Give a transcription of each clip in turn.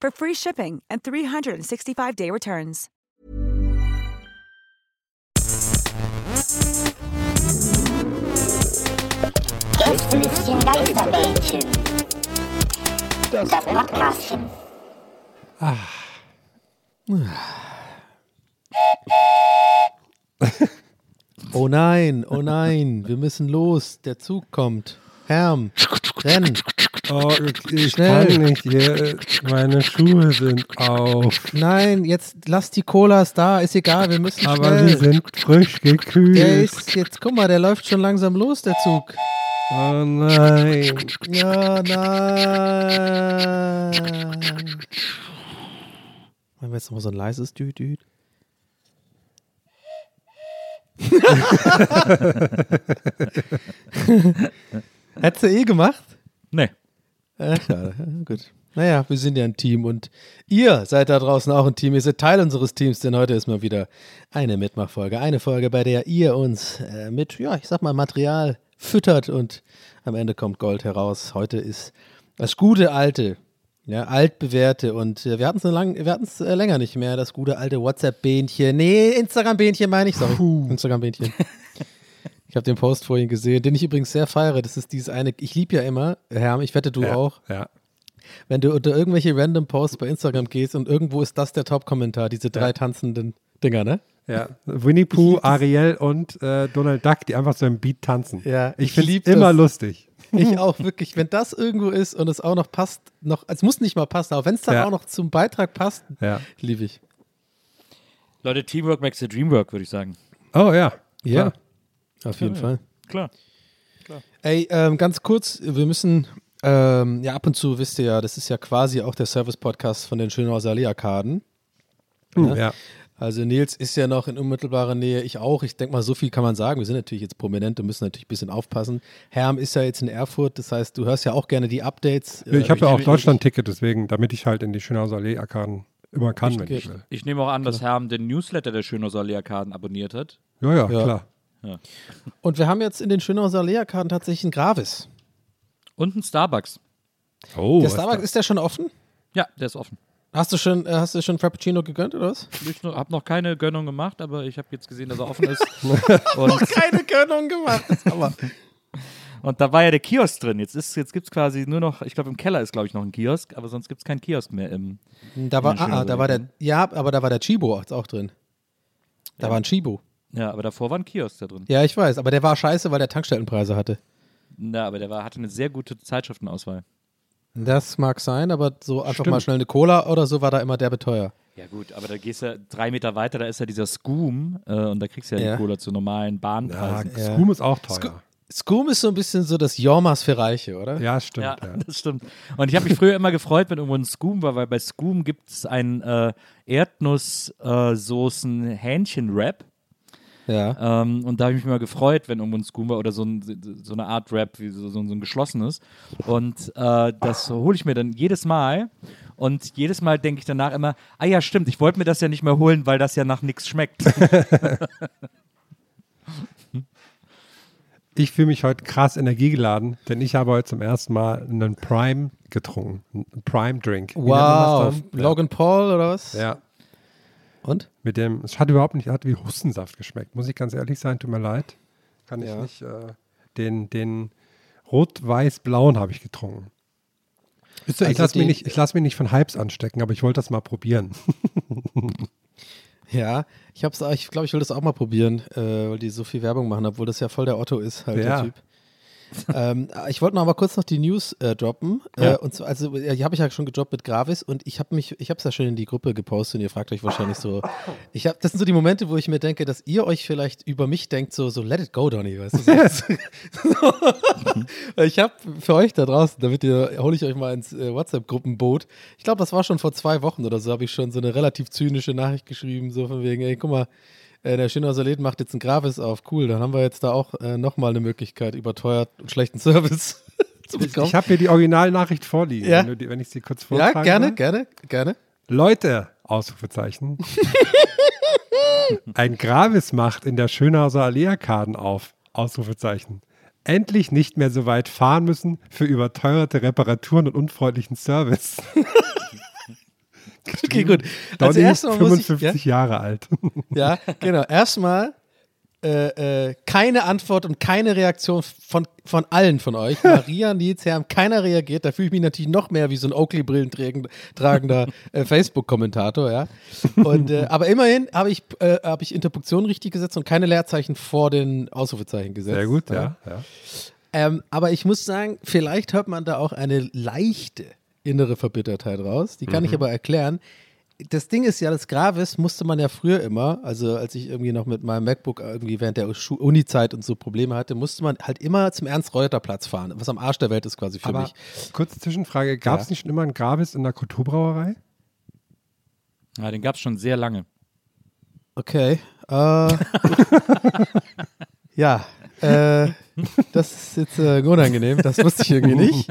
for free shipping and 365-day returns. Gästelistchen Geisterbällchen. Das Podcastchen. Oh nein, oh nein, wir müssen los. Der Zug kommt. Herm, renn. Oh, ich, kann nicht hier. Meine Schuhe sind auf. Nein, jetzt lass die Colas da, ist egal, wir müssen Aber schnell. sie sind frisch gekühlt. der ist jetzt, guck mal, der läuft schon langsam los, der Zug. oh nein. Ja, nein. Machen wir jetzt noch mal so ein leises Düt, Düt. Hättest du eh gemacht? Nee. Äh, schade. Gut. Naja, wir sind ja ein Team und ihr seid da draußen auch ein Team. Ihr seid Teil unseres Teams, denn heute ist mal wieder eine Mitmachfolge. Eine Folge, bei der ihr uns äh, mit, ja, ich sag mal, Material füttert und am Ende kommt Gold heraus. Heute ist das gute alte, ja, altbewährte und äh, wir hatten es lang, äh, länger nicht mehr, das gute alte WhatsApp-Bähnchen. Nee, Instagram-Bähnchen meine ich, sorry. Instagram-Bähnchen. Ich habe den Post vorhin gesehen, den ich übrigens sehr feiere. Das ist dieses eine, ich liebe ja immer, Herm, ich wette du Ja, auch, Ja. wenn du unter irgendwelche random Posts bei Instagram gehst und irgendwo ist das der Top-Kommentar, diese drei Ja. tanzenden Dinger, ne? Ja, Winnie Pooh, Ariel und äh, Donald Duck, die einfach so im Beat tanzen. Ja, ich ich finde es immer lustig. Ich auch wirklich, wenn das irgendwo ist und es auch noch passt, noch, es muss nicht mal passen, aber wenn es dann Ja. auch noch zum Beitrag passt, Ja. liebe ich. Leute, Teamwork makes the dream work, würde ich sagen. Oh ja. Ja, Klar. Auf jeden Fall. Klar. Ey, ähm, ganz kurz, wir müssen, ähm, ja, ab und zu wisst ihr ja, das ist ja quasi auch der Service-Podcast von den Schönhauser Allee-Arkaden. Hm, ja. Also Nils ist ja noch in unmittelbarer Nähe, ich auch. Ich denke mal, so viel kann man sagen. Wir sind natürlich jetzt Prominente, müssen natürlich ein bisschen aufpassen. Herm ist ja jetzt in Erfurt, das heißt, du hörst ja auch gerne die Updates. Äh, Ich habe ja auch ich- Deutschland-Ticket, deswegen, damit ich halt in die Schönhauser Allee-Arkaden immer kann, wenn Okay. ich will. Ich nehme auch an, dass Herm den Newsletter der Schönhauser Allee-Arkaden abonniert hat. Ja, ja, Ja. klar. Und wir haben jetzt in den Schönhauser Allee-Arkaden tatsächlich einen Gravis. Und ein Starbucks. Oh, der Starbucks, ist der schon offen? Ja, der ist offen. Hast du schon, äh, hast du schon Frappuccino gegönnt oder was? Ich habe noch keine Gönnung gemacht, aber ich habe jetzt gesehen, dass er offen ist. und, Keine Gönnung gemacht. Aber und da war ja der Kiosk drin. Jetzt, ist- jetzt gibt es quasi nur noch, ich glaube, im Keller ist, glaube ich, noch ein Kiosk, aber sonst gibt es keinen Kiosk mehr im. da war, ah, ah, da war der, ja, aber da war der Chibo auch drin. Da war ein Chibo. Ja, aber davor war ein Kiosk da drin. Ja, ich weiß, aber der war scheiße, weil der Tankstellenpreise hatte. Na, aber der war, hatte eine sehr gute Zeitschriftenauswahl. Das mag sein, aber so einfach Stimmt. mal schnell eine Cola oder so war da immer der beteuer. Ja gut, aber da gehst du drei Meter weiter, da ist ja dieser Scoom äh, und da kriegst du ja, Ja. die Cola zu normalen Bahnpreisen. Ja. Scoom ist auch teuer. Sco- Scoom ist so ein bisschen so das Jormas für Reiche, oder? ja, stimmt. Ja, Ja, das stimmt. Und ich habe mich früher immer gefreut, wenn irgendwo ein Scoom war, weil bei Scoom gibt es einen äh, Erdnusssoßen-Hähnchen-Wrap. Ja. Ähm, und da habe ich mich immer gefreut, wenn irgendwo ein Scoom war oder so, ein, so eine Art Wrap, wie so, so, so ein geschlossenes. Und äh, das hole ich mir dann jedes Mal. Und jedes Mal denke ich danach immer, ah ja, stimmt, ich wollte mir das ja nicht mehr holen, weil das ja nach nichts schmeckt. Ich fühle mich heute krass energiegeladen, denn ich habe heute zum ersten Mal einen Prime getrunken. Einen. Wie nennt man Wow. Logan Paul oder was? Ja. Und? Mit dem, es hat überhaupt nicht, hat wie Hustensaft geschmeckt, muss ich ganz ehrlich sein, tut mir leid. Kann ich Ja. nicht. Äh, den den rot-weiß-blauen habe ich getrunken. Wisst ihr, ich Also lasse mich, lass mich nicht von Hypes anstecken, aber ich wollte das mal probieren. Ja, ich hab's, ich glaube, ich will das auch mal probieren, äh, weil die so viel Werbung machen, obwohl das ja voll der Otto ist, halt Ja. der Typ. Ähm, ich wollte noch mal kurz noch die News äh, droppen. Ja. Äh, und zwar, also die habe ich ja schon gedroppt mit Gravis und ich habe mich, ich habe es ja schon in die Gruppe gepostet und ihr fragt euch wahrscheinlich so, ich habe, das sind so die Momente, wo ich mir denke, dass ihr euch vielleicht über mich denkt, so, so let it go, Donny, weißt du? So, so. ich habe für euch da draußen, damit ihr, hole ich euch mal ins äh, WhatsApp-Gruppenboot. Ich glaube, das war schon vor zwei Wochen oder so, habe ich schon so eine relativ zynische Nachricht geschrieben, so von wegen, ey, guck mal, äh, der Schönhauser Läden macht jetzt ein Gravis auf, cool, dann haben wir jetzt da auch äh, nochmal eine Möglichkeit, überteuert und schlechten Service zu bekommen. Ich habe hier die Originalnachricht vorliegen, Ja. wenn, die, wenn ich sie kurz ja, vortragen gerne, darf. gerne, gerne. Leute, Ausrufezeichen. Ein Gravis macht in der Schönhauser Allee-Arkaden auf, Ausrufezeichen. Endlich nicht mehr so weit fahren müssen für überteuerte Reparaturen und unfreundlichen Service. Okay, gut. Als Donny, erstes Mal muss ich, 55 Jahre alt. ja, ja, genau. Erstmal äh, äh, keine Antwort und keine Reaktion von, von allen von euch. Maria, Nils, Herm, keiner reagiert. Da fühle ich mich natürlich noch mehr wie so ein Oakley-Brillen tragender äh, Facebook-Kommentator, ja. Und, äh, aber immerhin habe ich, äh, hab ich Interpunktion richtig gesetzt und keine Leerzeichen vor den Ausrufezeichen gesetzt. Sehr gut, ja. ja. Ähm, aber ich muss sagen, vielleicht hört man da auch eine leichte innere Verbittertheit raus. Die kann ich aber erklären. Das Ding ist ja, das Gravis musste man ja früher immer, also als ich irgendwie noch mit meinem MacBook irgendwie während der Uni-Zeit und so Probleme hatte, musste man halt immer zum Ernst-Reuter-Platz fahren, was am Arsch der Welt ist quasi für Aber mich. kurze Zwischenfrage, gab es Ja. nicht schon immer einen Gravis in der Kulturbrauerei? Ja, den gab es schon sehr lange. Okay. Äh, ja, äh, das ist jetzt äh, unangenehm, das wusste ich irgendwie nicht.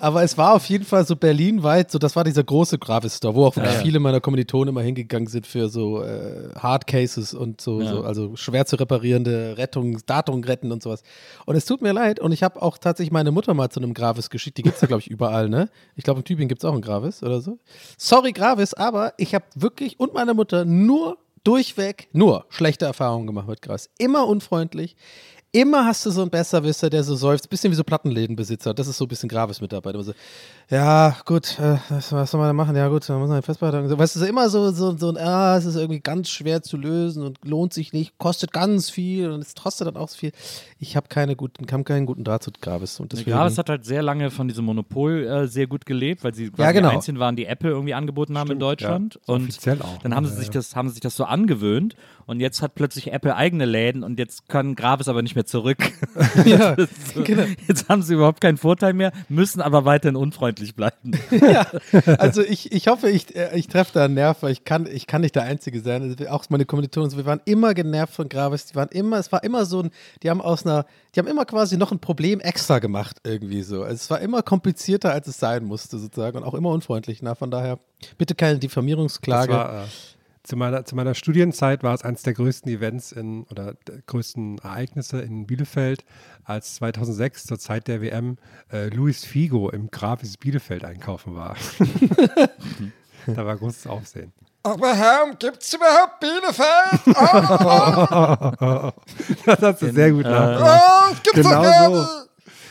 Aber es war auf jeden Fall so berlinweit, so das war dieser große Gravis-Store, wo auch wirklich viele meiner Kommilitonen immer hingegangen sind für so äh, Hard Cases und so, Ja. so, also schwer zu reparierende Rettung, Datum retten und sowas. Und es tut mir leid und ich habe auch tatsächlich meine Mutter mal zu einem Gravis geschickt, die gibt es ja glaube ich überall, ne? Ich glaube in Tübingen gibt es auch einen Gravis oder so. Sorry Gravis, aber ich habe wirklich und meine Mutter nur durchweg nur schlechte Erfahrungen gemacht mit Gras. Immer unfreundlich. Immer hast du so einen Besserwisser, der so seufzt, bisschen wie so Plattenlädenbesitzer. Das ist so ein bisschen Graves mit dabei. Immer so, ja, gut, äh, was, was soll man da machen? Ja, gut, dann muss man festbehalten. So, weißt du, so immer so, so, so ein, ah, es ist irgendwie ganz schwer zu lösen und lohnt sich nicht, kostet ganz viel und es kostet dann auch so viel. Ich habe keine guten, kam keinen guten Draht zu Gravis. Und deswegen, Gravis hat halt sehr lange von diesem Monopol äh, sehr gut gelebt, weil sie quasi genau. die einzigen waren, die Apple irgendwie angeboten haben in Deutschland. ja. Und Offiziell auch, dann haben sie sich Ja, das, haben sie sich das so angewöhnt und jetzt hat plötzlich Apple eigene Läden und jetzt kann Gravis aber nicht mehr zurück. ja, so, genau. Jetzt haben sie überhaupt keinen Vorteil mehr, müssen aber weiterhin unfreundlich bleiben. ja, also ich, ich hoffe, ich, äh, ich treffe da einen Nerv, weil ich kann, ich kann nicht der Einzige sein. Also auch meine Kommilitonen, so, wir waren immer genervt von Gravis. Die waren immer, es war immer so ein, die haben aus einer, die haben immer quasi noch ein Problem extra gemacht, irgendwie so. Also es war immer komplizierter, als es sein musste, sozusagen, und auch immer unfreundlich. Na, von daher, bitte keine Diffamierungsklage. Das war, äh, zu, meiner, zu meiner Studienzeit war es eines der größten Events in oder der größten Ereignisse in Bielefeld, als 2006 zur Zeit der WM äh, Luis Figo im Gravis Bielefeld einkaufen war. da war großes Aufsehen. Aber Herr, gibt's überhaupt Bielefeld? Oh, das hast du sehr gut nach. oh, es gibt's Genau doch so.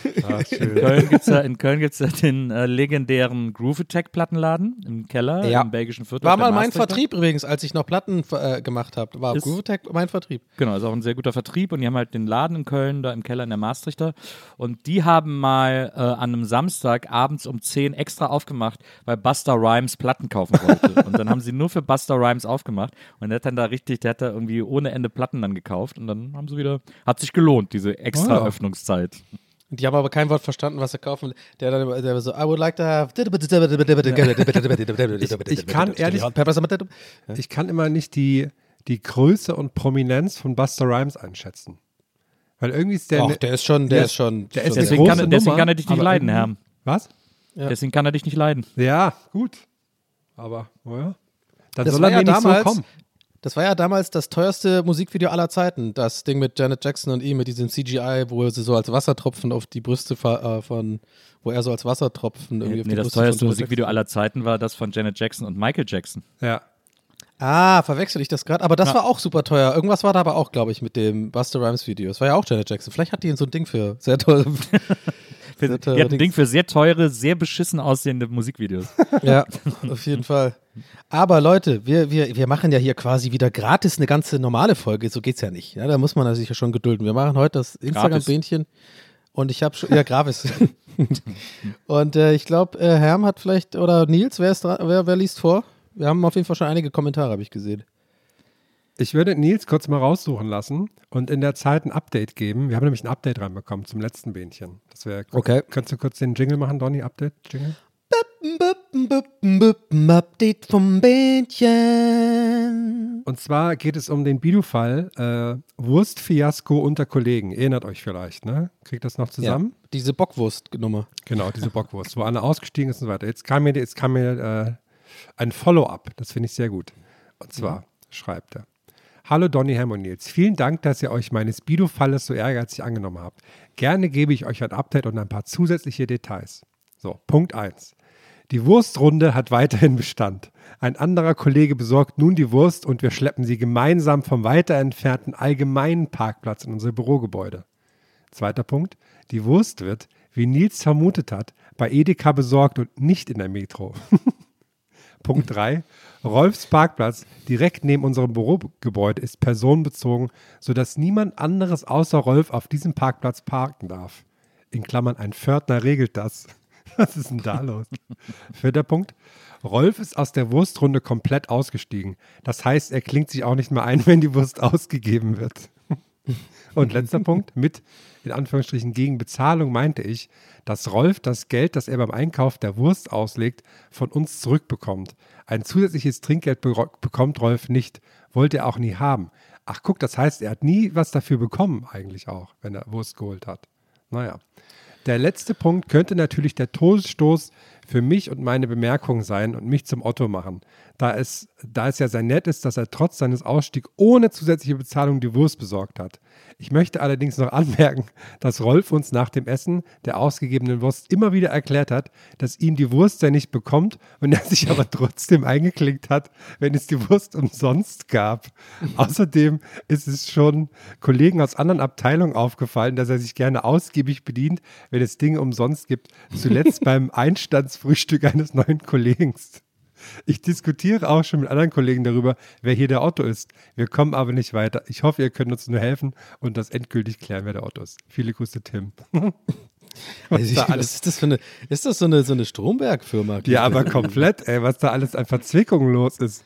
Nicht. Ah, schön. Köln gibt's ja, in Köln gibt es ja den äh, legendären Groove Attack Plattenladen im Keller Ja. im belgischen Viertel. War mal mein. Vertrieb übrigens, als ich noch Platten äh, gemacht habe. War Ist- Groovitech mein Vertrieb. Genau, ist auch ein sehr guter Vertrieb und die haben halt den Laden in Köln, da im Keller in der Maastrichter. Und die haben mal äh, an einem Samstag abends um 10 extra aufgemacht, weil Buster Rhymes Platten kaufen wollte. und dann haben sie nur für Buster Rhymes aufgemacht und der hat dann da richtig, der hat da irgendwie ohne Ende Platten dann gekauft und dann haben sie wieder, hat sich gelohnt, diese extra Oh. Öffnungszeit. Die haben aber kein Wort verstanden, was er kaufen will. Der dann der so, I would like to have. Ich kann ehrlich- Ich kann immer nicht die, die Größe und Prominenz von Buster Rhymes einschätzen. Weil irgendwie ist der. Ach, der ist schon, der der ist schon. der ist Deswegen kann, große deswegen Nummer, kann er dich nicht leiden, Herr. Was? Ja. Deswegen kann er dich nicht leiden. Ja, gut. Aber, naja. Dann Das soll er ja damals- so kommen. Das war ja damals das teuerste Musikvideo aller Zeiten. Das Ding mit Janet Jackson und ihm mit diesem CGI, wo sie so als Wassertropfen auf die Brüste äh, von, wo er so als Wassertropfen irgendwie auf Nee, die das Brüste von teuerste Musikvideo aller Zeiten war das von Janet Jackson und Michael Jackson. Ja. Ah, verwechsel ich das gerade? Aber das Ja. war auch super teuer. Irgendwas war da aber auch, glaube ich, mit dem Buster Rhymes Video. Das war ja auch Janet Jackson. Vielleicht hat die so ein Ding für sehr teure. Für, Sehr die hat ein. Ding für sehr teure, sehr beschissen aussehende Musikvideos. ja, auf jeden Fall. Aber Leute, wir, wir, wir machen ja hier quasi wieder gratis eine ganze normale Folge. So geht's ja nicht. Ja, da muss man sich ja schon gedulden. Wir machen heute das Instagram-Bähnchen. Und ich habe schon, ja, gratis. und äh, ich glaube, äh, Herm hat vielleicht, oder Nils, wer, ist dran, wer, wer liest vor? Wir haben auf jeden Fall schon einige Kommentare, habe ich gesehen. Ich würde Nils kurz mal raussuchen lassen und in der Zeit ein Update geben. Wir haben nämlich ein Update reinbekommen zum letzten Bähnchen. Das wäre Okay. Kannst du kurz den Jingle machen, Donny? Update? Update vom Bähnchen. Und zwar geht es um den Bidu-Fall äh, Wurstfiasko unter Kollegen. Erinnert euch vielleicht, ne? Kriegt das noch zusammen? Ja, diese Bockwurst-Nummer. Genau, diese Bockwurst, wo Anna ausgestiegen ist und so weiter. Jetzt kam mir, jetzt kam mir äh, ein Follow-up, das finde ich sehr gut. Und zwar schreibt er. Hallo Donny, Ham und Nils. Vielen Dank, dass ihr euch meines Bido-Falles so ehrgeizig angenommen habt. Gerne gebe ich euch ein Update und ein paar zusätzliche Details. So, Punkt 1. Die Wurstrunde hat weiterhin Bestand. Ein anderer Kollege besorgt nun die Wurst und wir schleppen sie gemeinsam vom weiter entfernten allgemeinen Parkplatz in unser Bürogebäude. Zweiter Punkt. Die Wurst wird, wie Nils vermutet hat, bei Edeka besorgt und nicht in der Metro. Punkt 3. Rolfs Parkplatz direkt neben unserem Bürogebäude ist personenbezogen, sodass niemand anderes außer Rolf auf diesem Parkplatz parken darf. In Klammern, ein Pförtner regelt das. Was ist denn da los? Vierter Punkt. Rolf ist aus der Wurstrunde komplett ausgestiegen. Das heißt, er klingt sich auch nicht mehr ein, wenn die Wurst ausgegeben wird. Und letzter Punkt, mit in Anführungsstrichen gegen Bezahlung meinte ich, dass Rolf das Geld, das er beim Einkauf der Wurst auslegt, von uns zurückbekommt. Ein zusätzliches Trinkgeld be bekommt Rolf nicht, wollte er auch nie haben. Ach guck, das heißt, er hat nie was dafür bekommen eigentlich auch, wenn er Wurst geholt hat. Naja. Der letzte Punkt könnte natürlich der Todesstoß für mich und meine Bemerkungen sein und mich zum Otto machen, da es, da es ja sehr nett ist, dass er trotz seines Ausstiegs ohne zusätzliche Bezahlung die Wurst besorgt hat. Ich möchte allerdings noch anmerken, dass Rolf uns nach dem Essen der ausgegebenen Wurst immer wieder erklärt hat, dass ihm die Wurst ja nicht bekommt und er sich aber trotzdem eingeklinkt hat, wenn es die Wurst umsonst gab. Außerdem ist es schon Kollegen aus anderen Abteilungen aufgefallen, dass er sich gerne ausgiebig bedient, wenn es Dinge umsonst gibt. Zuletzt beim Einstandsfrühstück eines neuen Kollegen. Ich diskutiere auch schon mit anderen Kollegen darüber, wer hier der Otto ist. Wir kommen aber nicht weiter. Ich hoffe, ihr könnt uns nur helfen und das endgültig klären, wer der Otto ist. Viele Grüße, Tim. Was, da alles- was ist das für eine, ist das so eine, so eine Stromberg-Firma? Ja, aber komplett, ey, was da alles an Verzwickungen los ist.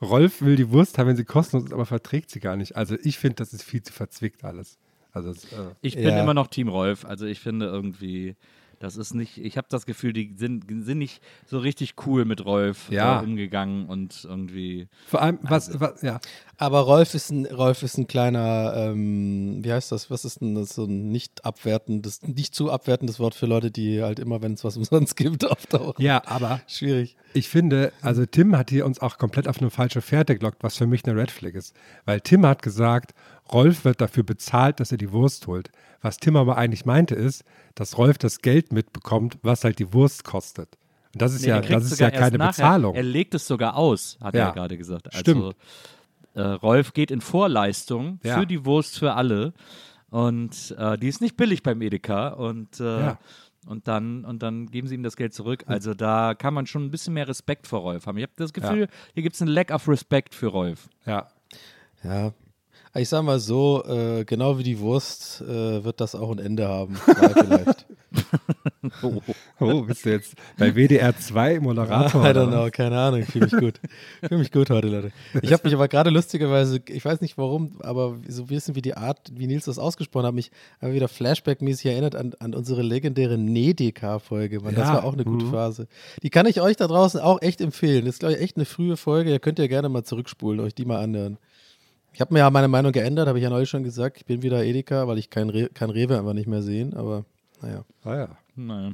Rolf will die Wurst haben, wenn sie kostenlos ist, aber verträgt sie gar nicht. Also ich finde, das ist viel zu verzwickt alles. Also äh, Ich bin Ja. immer noch Team Rolf. Also ich finde irgendwie, das ist nicht, ich habe das Gefühl, die sind, sind nicht so richtig cool mit Rolf Ja. äh, umgegangen und irgendwie. vor allem, was, was ja, Aber Rolf ist ein, Rolf ist ein kleiner, ähm, wie heißt das? Was ist denn das? So ein nicht abwertendes, nicht zu abwertendes Wort für Leute, die halt immer, wenn es was umsonst gibt, auftauchen. ja, aber Schwierig. Ich finde, also Tim hat hier uns auch komplett auf eine falsche Fährte gelockt, was für mich eine Red Flag ist. Weil Tim hat gesagt, Rolf wird dafür bezahlt, dass er die Wurst holt. Was Tim aber eigentlich meinte ist, dass Rolf das Geld mitbekommt, was halt die Wurst kostet. Und das ist Nee, ja, das ist ja keine nachher. Bezahlung. Er legt es sogar aus, hat Ja. er gerade gesagt. Also, Stimmt. Äh, Rolf geht in Vorleistung Ja. für die Wurst für alle. Und äh, die ist nicht billig beim Edeka. Und, äh, Ja. und, dann, und dann geben sie ihm das Geld zurück. Also da kann man schon ein bisschen mehr Respekt vor Rolf haben. Ich habe das Gefühl, hier gibt es einen Lack of Respect für Rolf. ja. Ja. Ich sag mal so, äh, genau wie die Wurst äh, wird das auch ein Ende haben. Vielleicht. Oh, bist du jetzt bei WDR 2 Moderator? I don't know, keine Ahnung. Ich fühle mich gut. Ich fühle mich gut heute, Leute. Ich habe mich aber gerade lustigerweise, ich weiß nicht warum, aber so bisschen wie die Art, wie Nils das ausgesprochen hat, mich aber wieder Flashback-mäßig erinnert an, an unsere legendäre Nedeka-Folge. Mann, Das Ja, war auch eine gute mhm. Phase. Die kann ich euch da draußen auch echt empfehlen. Das ist, glaube ich, echt eine frühe Folge. Da könnt ihr gerne mal zurückspulen, euch die mal anhören. Ich habe mir ja meine Meinung geändert, habe ich ja neulich schon gesagt. Ich bin wieder Edeka, weil ich kein, Re kann Rewe einfach nicht mehr sehen, aber naja. Ah, ja. Naja.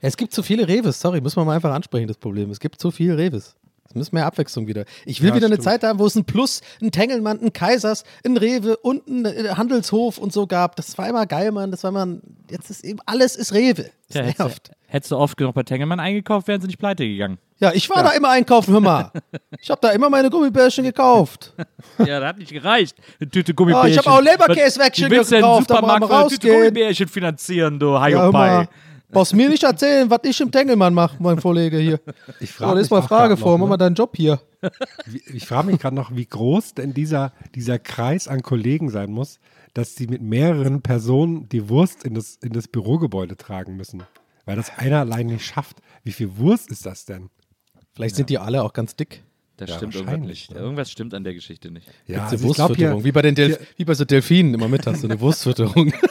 Es gibt zu viele Reves, sorry, muss man mal einfach ansprechen, das Problem. Es gibt zu viele Reves. Das Müssen mehr Abwechslung wieder. Ich will Ja, wieder eine stimmt. Zeit haben, wo es ein Plus, ein Tengelmann, ein Kaisers, ein Rewe und ein äh, Handelshof und so gab. Das war immer geil, Mann. Das war immer, jetzt ist eben, alles ist Rewe. Das hättest, nervt. du- hättest du oft genug bei Tengelmann eingekauft, wären sie nicht pleite gegangen. Ja, ich war da immer einkaufen, hör mal. Ich habe da immer meine Gummibärchen gekauft. Ja, das hat nicht gereicht. Eine Tüte Oh, Gummibärchen. ich hab auch Leberkäsewäckchen willst du gekauft, einen da wollen wir Supermarkt eine Tüte rausgehen. Gummibärchen finanzieren, du Ja, Haiopai? mal. Brauchst mir nicht erzählen, was ich im Tengelmann mache, mein Kollege hier. Ich So, frage lies mal Frage vor, mach mal deinen Job hier. Ich frage mich gerade noch, wie groß denn dieser, dieser Kreis an Kollegen sein muss, dass sie mit mehreren Personen die Wurst in das, in das Bürogebäude tragen müssen. Weil das einer allein nicht schafft. Wie viel Wurst ist das denn? Vielleicht sind die alle auch ganz dick. Das Ja, stimmt irgendwas nicht. ne? Irgendwas stimmt an der Geschichte nicht. Ja, also ich glaube Wurstfütterung, hier, wie bei den Delf wie bei so Delfinen immer mit hast, so eine Wurstfütterung.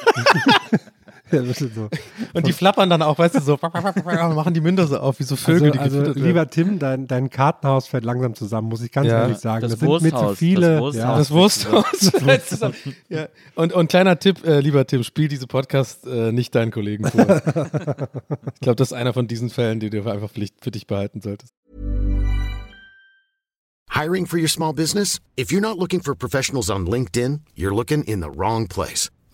Ja, ein bisschen so. Und die flappern dann auch, weißt du, so machen die Münder so auf, wie so Vögel, Also, die also lieber Tim, dein, dein Kartenhaus fällt langsam zusammen, muss ich ganz Ja. ehrlich sagen. Das Das, sind mir zu Wursthaus, viele. das Wursthaus. ja, ja. und, und kleiner Tipp, äh, lieber Tim, spiel diese Podcast äh, nicht deinen Kollegen vor. ich glaube, das ist einer von diesen Fällen, die du einfach Pflicht für dich behalten solltest. Hiring for your small business? If you're not looking for professionals on LinkedIn, you're looking in the wrong place.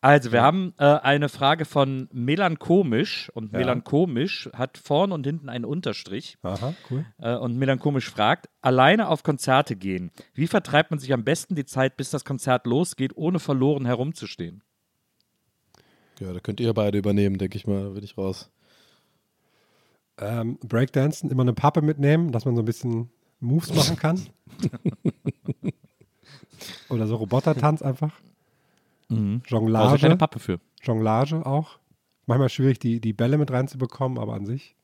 Also, wir haben äh, eine Frage von Melanchomisch und Ja. Melanchomisch hat vorn und hinten einen Unterstrich. Aha, cool. Äh, und Melanchomisch fragt, alleine auf Konzerte gehen. Wie vertreibt man sich am besten die Zeit, bis das Konzert losgeht, ohne verloren herumzustehen? Ja, da könnt ihr beide übernehmen, denke ich mal, da bin ich raus. Ähm, Breakdancen, immer eine Pappe mitnehmen, dass man so ein bisschen Moves machen kann. Oder so Robotertanz einfach. Mhm. Jonglage. keine Pappe für. Jonglage auch. Manchmal schwierig, die, die Bälle mit reinzubekommen, aber an sich.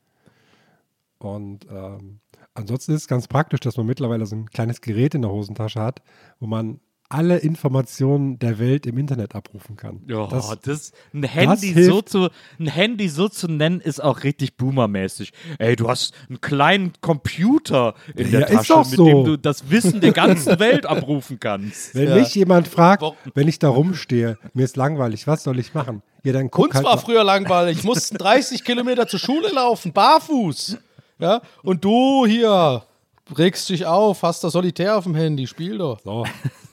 Und ähm, ansonsten ist es ganz praktisch, dass man mittlerweile so ein kleines Gerät in der Hosentasche hat, wo man alle Informationen der Welt im Internet abrufen kann. Ja, das, das, ein Handy hilft. so zu ein Handy so zu nennen ist auch richtig boomermäßig. Ey, du hast einen kleinen Computer in der Ja, ist Tasche, mit so. dem du das Wissen der ganzen Welt abrufen kannst. wenn Ja. mich jemand fragt, wenn ich da rumstehe, mir ist langweilig, was soll ich machen? Ja, dann guck Uns halt war mal- früher langweilig. Ich musste 30 Kilometer zur Schule laufen, barfuß. Ja, und du hier regst dich auf, hast da Solitär auf dem Handy, spiel doch. So.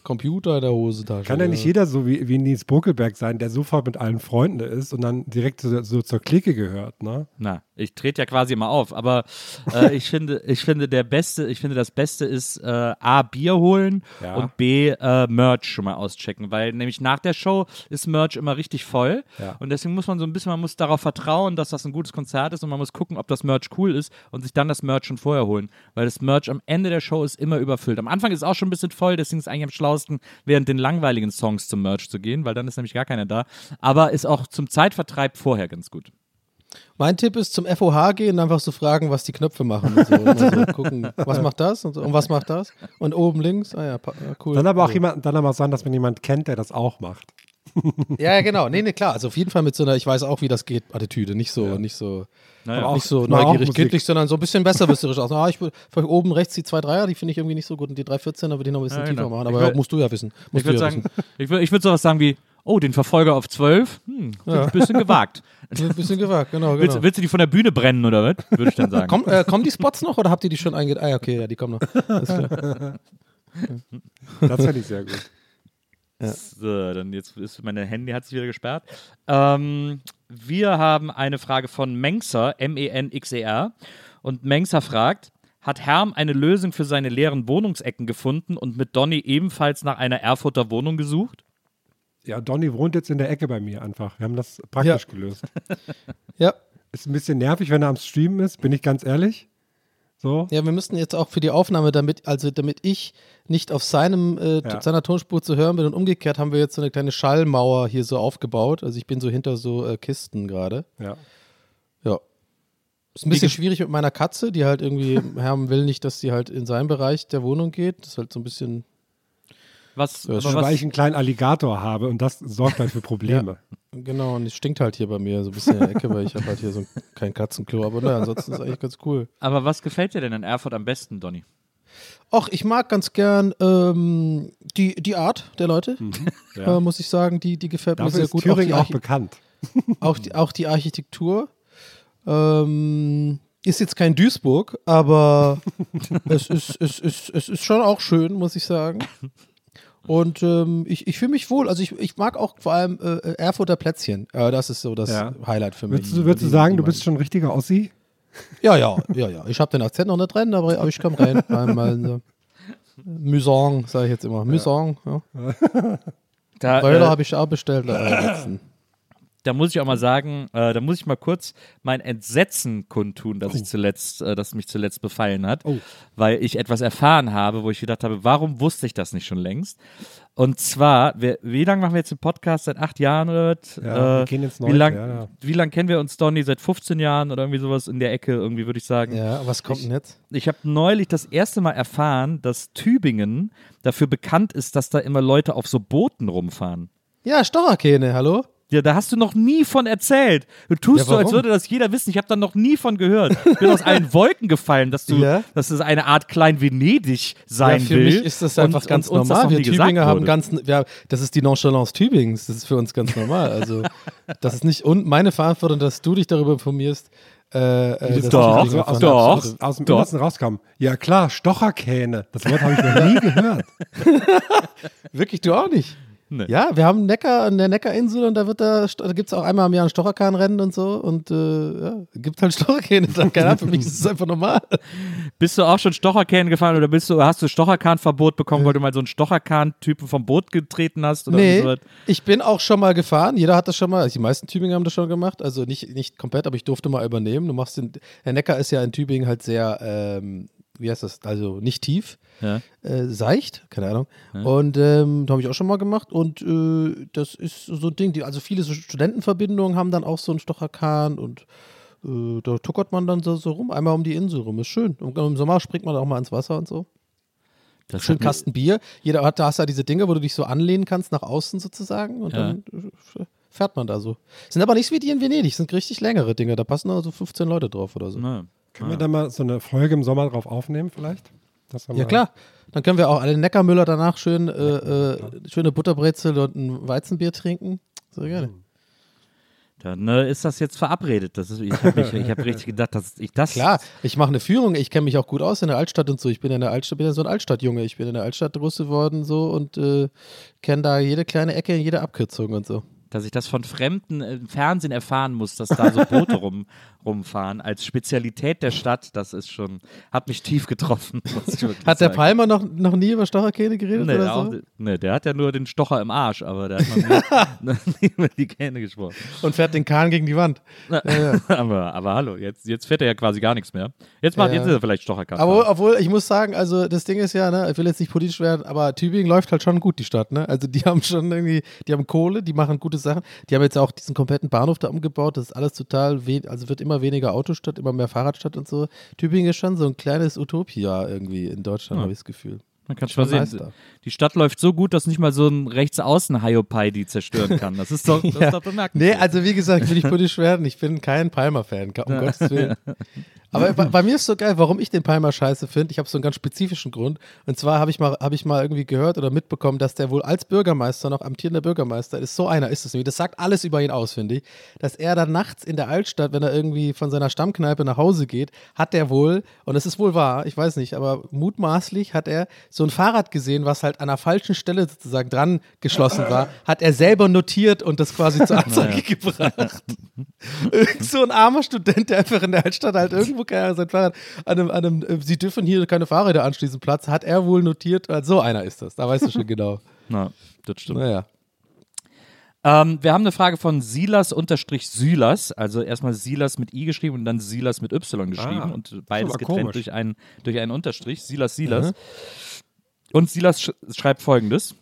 Computer in der Hosentasche. Kann ja nicht jeder so wie, wie Nils Buckelberg sein, der sofort mit allen Freunden ist und dann direkt so, so zur Clique gehört, ne? Na, ich trete ja quasi immer auf, aber äh, ich finde, ich finde der beste, ich finde das Beste ist äh, A Bier holen Ja. und B äh, Merch schon mal auschecken, weil nämlich nach der Show ist Merch immer richtig voll Ja. und deswegen muss man so ein bisschen, man muss darauf vertrauen, dass das ein gutes Konzert ist und man muss gucken, ob das Merch cool ist und sich dann das Merch schon vorher holen, weil das Merch am Ende der Show ist immer überfüllt. Am Anfang ist es auch schon ein bisschen voll, deswegen ist es eigentlich am schlausten, während den langweiligen Songs zum Merch zu gehen, weil dann ist nämlich gar keiner da, aber ist auch zum Zeitvertreib vorher ganz gut. Mein Tipp ist zum FOH gehen und einfach so fragen, was die Knöpfe machen und so. Und so gucken, was macht das und, so, und was macht das? Und oben links, ah ja, cool. Dann aber auch so. jemand, dann aber sein, dass man jemanden kennt, der das auch macht. Ja, ja, genau. Nee, nee, klar. Also auf jeden Fall mit so einer, ich weiß auch, wie das geht, Attitüde. Nicht so, nicht so, Naja. auch- nicht so neugierig, kindlich, sondern so ein bisschen besserwisserisch aus. Ah, ich will vielleicht oben rechts die zwei Dreier, die finde ich irgendwie nicht so gut und die 314, da würde ich noch ein bisschen Ja, tiefer genau. machen. Ich Aber will- musst du ja wissen. Musst Ich würde ja sagen, ich würde ich würd sowas sagen wie, oh, den Verfolger auf 12? Hm, Ja. ein bisschen gewagt. Ein bisschen gewagt, genau, genau. Willst, willst du die von der Bühne brennen oder was? Würde ich dann sagen. Komm, äh, kommen die Spots noch oder habt ihr die schon einge... Ah, ja, okay, ja, die kommen noch. Alles klar. Das fände ich sehr gut. So, dann jetzt ist meine Handy hat sich wieder gesperrt. Ähm, wir haben eine Frage von Mengser, M-E-N-X-E-R. Und Mengser fragt, hat Herm eine Lösung für seine leeren Wohnungsecken gefunden und mit Donny ebenfalls nach einer Erfurter Wohnung gesucht? Ja, Donny wohnt jetzt in der Ecke bei mir einfach. Wir haben das praktisch Ja. gelöst. Ja. Ist ein bisschen nervig, wenn er am Streamen ist, bin ich ganz ehrlich. So. Ja, wir müssten jetzt auch für die Aufnahme, damit, also damit ich nicht auf seinem, äh, Ja. seiner Tonspur zu hören bin und umgekehrt haben wir jetzt so eine kleine Schallmauer hier so aufgebaut. Also ich bin so hinter so äh, Kisten gerade. Ja. Ja. Ist ein bisschen schwierig mit meiner Katze, die halt irgendwie, Herm will nicht, dass sie halt in seinen Bereich der Wohnung geht. Das ist halt so ein bisschen. Was, Ja, ist aber schon, Weil ich einen kleinen Alligator habe und das sorgt halt für Probleme. Genau, und es stinkt halt hier bei mir so ein bisschen in der Ecke, weil ich habe halt hier so ein, kein Katzenklo. Aber naja, ansonsten ist es eigentlich ganz cool. aber was gefällt dir denn in Erfurt am besten, Donny? Ach, ich mag ganz gern ähm, die, die Art der Leute, Ja. äh, muss ich sagen. Die, die gefällt mir Dafür sehr ist gut. Thüringen auch, Archi- bekannt. auch, die, auch die Architektur. Ähm, ist jetzt kein Duisburg, aber es, ist, es, ist, es ist schon auch schön, muss ich sagen. Und ähm, ich, ich fühle mich wohl. Also ich, ich mag auch vor allem äh, Erfurter Plätzchen. Äh, das ist so das Ja. Highlight für mich. Würdest du, würdest du sagen, du bist schon ein richtiger Ossi? ja, ja, ja, ja. Ich habe den Akzent noch nicht drin, aber, aber ich komme rein. Mal, mal so. Musang, sage ich jetzt immer. Musang, ja. Da, Röller äh, habe ich auch bestellt. Äh. da muss ich auch mal sagen, äh, da muss ich mal kurz mein Entsetzen kundtun, dass ich zuletzt, äh, das mich zuletzt befallen hat, Oh. weil ich etwas erfahren habe, wo ich gedacht habe, warum wusste ich das nicht schon längst? Und zwar, wir, wie lange machen wir jetzt den Podcast? Seit acht Jahren oder was? Ja, wir Äh, Wie lange ja, ja. wie lang kennen wir uns, Donny? Seit 15 Jahren oder irgendwie sowas in der Ecke, irgendwie würde ich sagen. Ja, was kommt denn jetzt? Ich habe neulich das erste Mal erfahren, dass Tübingen dafür bekannt ist, dass da immer Leute auf so Booten rumfahren. Ja, Storerkähne, hallo? Ja, da hast du noch nie von erzählt. Du tust Ja, so, als würde das jeder wissen. Ich habe da noch nie von gehört. Ich bin aus allen Wolken gefallen, dass du, Ja. dass es eine Art Klein Venedig sein ja, für will. mich ist das einfach und, ganz und das normal. Wir Tübinger haben ganz, ja, das ist die Nonchalance Tübingens. Das ist für uns ganz normal. Also, das ist nicht und meine Verantwortung, dass du dich darüber informierst. Äh, äh, dass Doch, aus, doch. aus, aus dem doch. Innersten rauskam. Ja klar, Stocherkähne. Das Wort habe ich noch nie gehört. Wirklich, du auch nicht. Nee. Ja, wir haben Neckar an der Neckarinsel und da wird da, da gibt es auch einmal im Jahr ein Stocherkahnrennen und so und äh, ja, gibt halt Stocherkähne. da. Keine Ahnung, für mich ist es einfach normal. Bist du auch schon Stocherkahn gefahren oder bist du, hast du Stocherkahn-Verbot bekommen, weil du mal so einen Stocherkahn-Typen vom Boot getreten hast? Oder Nee, sowas? ich bin auch schon mal gefahren. Jeder hat das schon mal. Also die meisten Tübinger haben das schon gemacht. Also nicht, nicht komplett, aber ich durfte mal übernehmen. Du machst den. Der Neckar ist ja in Tübingen halt sehr, ähm, wie heißt das? Also nicht tief, Ja. äh, seicht, keine Ahnung. Und ähm, da habe ich auch schon mal gemacht. Und äh, das ist so ein Ding. Die, also viele so Studentenverbindungen haben dann auch so einen Stocherkahn und äh, da tuckert man dann so, so rum, einmal um die Insel rum. Ist schön. Und Im Sommer springt man auch mal ins Wasser und so. Das Schön Kasten Bier. Jeder hat, da hast du ja diese Dinge, wo du dich so anlehnen kannst nach außen sozusagen und Ja. dann äh, fährt man da so. Sind aber nicht wie die in Venedig, sind richtig längere Dinge. Da passen nur so 15 Leute drauf oder so. Na, Können wir da mal so eine Folge im Sommer drauf aufnehmen vielleicht? Ja klar. Dann können wir auch alle Neckarmüller danach schön äh, äh, schöne Butterbrezel und ein Weizenbier trinken. Sehr gerne. Dann äh, ist das jetzt verabredet. Das ist, ich habe hab richtig gedacht, dass ich das. Klar, ich mache eine Führung. Ich kenne mich auch gut aus in der Altstadt und so. Ich bin in der Altstadt, bin ja so ein Altstadtjunge. Ich bin in der Altstadt groß geworden so und äh, kenne da jede kleine Ecke, jede Abkürzung und so. dass ich das von Fremden im Fernsehen erfahren muss, dass da so Boote rum, rumfahren, als Spezialität der Stadt, das ist schon, hat mich tief getroffen. Hat der sagen. Palmer noch, noch nie über Stocherkähne geredet Nee, oder auch, so? nee, der hat ja nur den Stocher im Arsch, aber der hat noch nie, über die Kähne gesprochen. Und fährt den Kahn gegen die Wand. aber, aber hallo, jetzt, jetzt fährt er ja quasi gar nichts mehr. Jetzt, macht, Ja. jetzt ist er vielleicht Stocherkart. Aber obwohl, ich muss sagen, also das Ding ist ja, ne, ich will jetzt nicht politisch werden, aber Tübingen läuft halt schon gut, die Stadt, ne? Also die haben schon irgendwie, die haben Kohle, die machen gute Sachen. Die haben jetzt auch diesen kompletten Bahnhof da umgebaut, das ist alles total, we also wird immer weniger Autostadt, immer mehr Fahrradstadt und so. Tübingen ist schon so ein kleines Utopia irgendwie in Deutschland, Ja. habe ich das Gefühl. Man kann Schon sehen, die Stadt läuft so gut, dass nicht mal so ein Rechtsaußen-Hyopai die zerstören kann. Das ist doch, das Ja. ist doch bemerkenswert. Nee, also wie gesagt, will ich politisch werden, ich bin kein Palmer-Fan, um Gottes Willen. Aber bei, bei mir ist so geil, warum ich den Palmer scheiße finde. Ich habe so einen ganz spezifischen Grund. Und zwar habe ich, mal- hab ich mal irgendwie gehört oder mitbekommen, dass der wohl als Bürgermeister, noch amtierender Bürgermeister ist. So einer ist es nämlich. Das sagt alles über ihn aus, finde ich. Dass er dann nachts in der Altstadt, wenn er irgendwie von seiner Stammkneipe nach Hause geht, hat er wohl, und es ist wohl wahr, ich weiß nicht, aber mutmaßlich hat er so ein Fahrrad gesehen, was halt an der falschen Stelle sozusagen dran geschlossen war, hat er selber notiert und das quasi zur Anzeige gebracht. Irgend so ein armer Student, der einfach in der Altstadt halt irgendwo keine sein Fahrrad an einem, an einem, äh, sie dürfen hier keine Fahrräder anschließen, Platz, hat er wohl notiert, also so einer ist das, da weißt du schon genau. Na, das stimmt. Naja. Ähm, wir haben eine Frage von Silas-Sylas, also erstmal Silas mit I geschrieben und dann Silas mit Y geschrieben Ah, und beides getrennt komisch. durch einen, durch einen Unterstrich. Silas, Silas. Und Silas sch schreibt folgendes.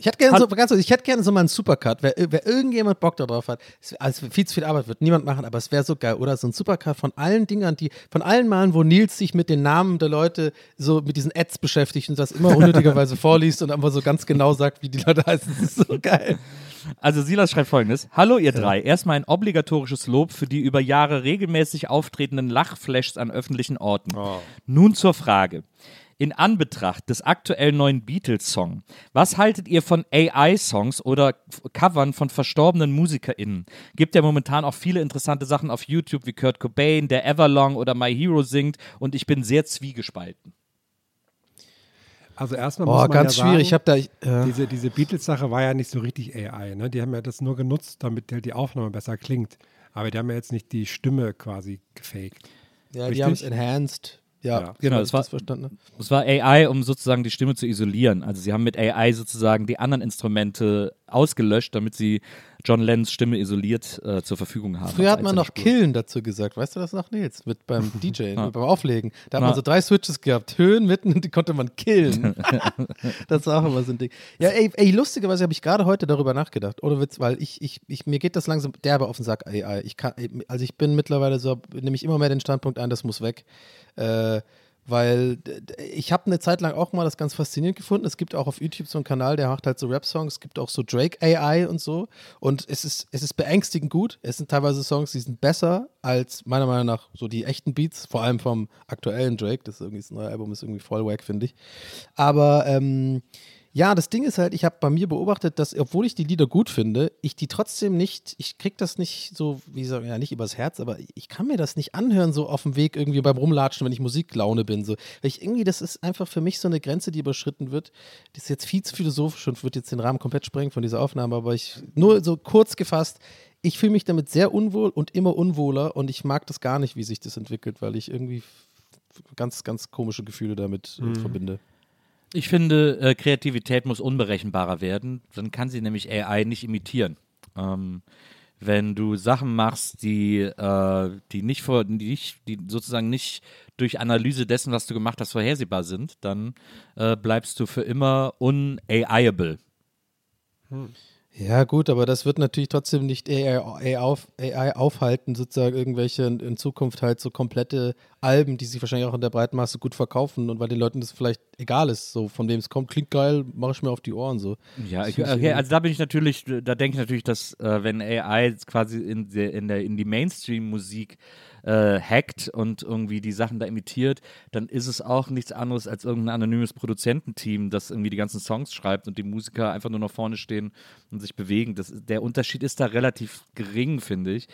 Ich hätte gerne so, ganz kurz, ich hätte gerne so mal einen Supercut. Wer, wer irgendjemand Bock darauf hat, es, also viel zu viel Arbeit wird niemand machen, aber es wäre so geil, oder? So ein Supercut von allen Dingern, die, von allen Malen, wo Nils sich mit den Namen der Leute so mit diesen Ads beschäftigt und das immer unnötigerweise vorliest und einfach so ganz genau sagt, wie die Leute heißen. Das ist so geil. Also Silas schreibt folgendes. Hallo ihr drei. Erstmal ein obligatorisches Lob für die über Jahre regelmäßig auftretenden Lachflashs an öffentlichen Orten. Nun zur Frage. In Anbetracht des aktuellen neuen Beatles-Song, was haltet ihr von AI-Songs oder Covern von verstorbenen MusikerInnen? Gibt ja momentan auch viele interessante Sachen auf YouTube, wie Kurt Cobain, der Everlong oder My Hero singt und ich bin sehr zwiegespalten. Also erstmal Oh, muss man ganz ja schwierig. Ich sagen, habe da. Äh, diese, diese Beatles-Sache war ja nicht so richtig AI. Ne? Die haben ja das nur genutzt, damit halt die Aufnahme besser klingt. Aber die haben ja jetzt nicht die Stimme quasi gefaked. ja, die richtig? haben es enhanced. Ja, Ja. Genau, das ich war- habe. Es war AI, um sozusagen die Stimme zu isolieren. Also sie haben mit AI sozusagen die anderen Instrumente ausgelöscht, damit sie John Lennons Stimme isoliert äh, zur Verfügung haben. Früher hat man noch Spur. Killen dazu gesagt. Weißt du das noch, Nils? Mit beim DJ, Ja. beim Auflegen. Da hat Ja. man so drei Switches gehabt. Höhen, mitten und die konnte man killen. das war auch immer so ein Ding. Ja, ey, ey lustigerweise habe ich gerade heute darüber nachgedacht. Oder Witz, weil ich, ich, ich, mir geht das langsam derbe auf den Sack, AI. Ich kann, also ich bin mittlerweile so, nehme ich immer mehr den Standpunkt ein, das muss weg. Äh, weil ich habe eine Zeit lang auch mal das ganz faszinierend gefunden. Es gibt auch auf YouTube so einen Kanal, der macht halt so Rap-Songs. Es gibt auch so Drake AI und so. Und es ist, es ist beängstigend gut. Es sind teilweise Songs, die sind besser als meiner Meinung nach so die echten Beats, vor allem vom aktuellen Drake. Das ist irgendwie das neue Album ist irgendwie voll wack, finde ich. Aber ähm, ja, das Ding ist halt, ich habe bei mir beobachtet, dass, obwohl ich die Lieder gut finde, ich die trotzdem nicht, ich krieg das nicht so, wie sagen, ja, nicht übers Herz, aber ich kann mir das nicht anhören, so auf dem Weg irgendwie beim Rumlatschen, wenn ich Musiklaune bin. So. Weil ich irgendwie, das ist einfach für mich so eine Grenze, die überschritten wird. Das ist jetzt viel zu philosophisch und wird jetzt den Rahmen komplett sprengen von dieser Aufnahme, aber ich, nur so kurz gefasst, ich fühle mich damit sehr unwohl und immer unwohler und ich mag das gar nicht, wie sich das entwickelt, weil ich irgendwie ganz, ganz komische Gefühle damit äh, verbinde. Ich finde, äh, Kreativität muss unberechenbarer werden. Dann kann sie nämlich AI nicht imitieren. Ähm, wenn du Sachen machst, die, äh, die nicht vor, die, nicht, die sozusagen nicht durch Analyse dessen, was du gemacht hast, vorhersehbar sind, dann äh, bleibst du für immer un-AIable. Ja, gut, aber das wird natürlich trotzdem nicht AI, AI, auf, AI aufhalten, sozusagen irgendwelche in, Zukunft halt so komplette Alben, die sich wahrscheinlich auch in der breiten Masse gut verkaufen und weil den Leuten das vielleicht egal ist, so von dem es kommt, klingt geil, mache ich mir auf die Ohren so. Ja, ich, okay, also da bin ich natürlich, da denke ich natürlich, dass äh, wenn AI quasi in, der, in, der, in die Mainstream-Musik äh, hackt und irgendwie die Sachen da imitiert, dann ist es auch nichts anderes als irgendein anonymes Produzententeam, das irgendwie die ganzen Songs schreibt und die Musiker einfach nur noch vorne stehen und sich bewegen. Das, der Unterschied ist da relativ gering, finde ich.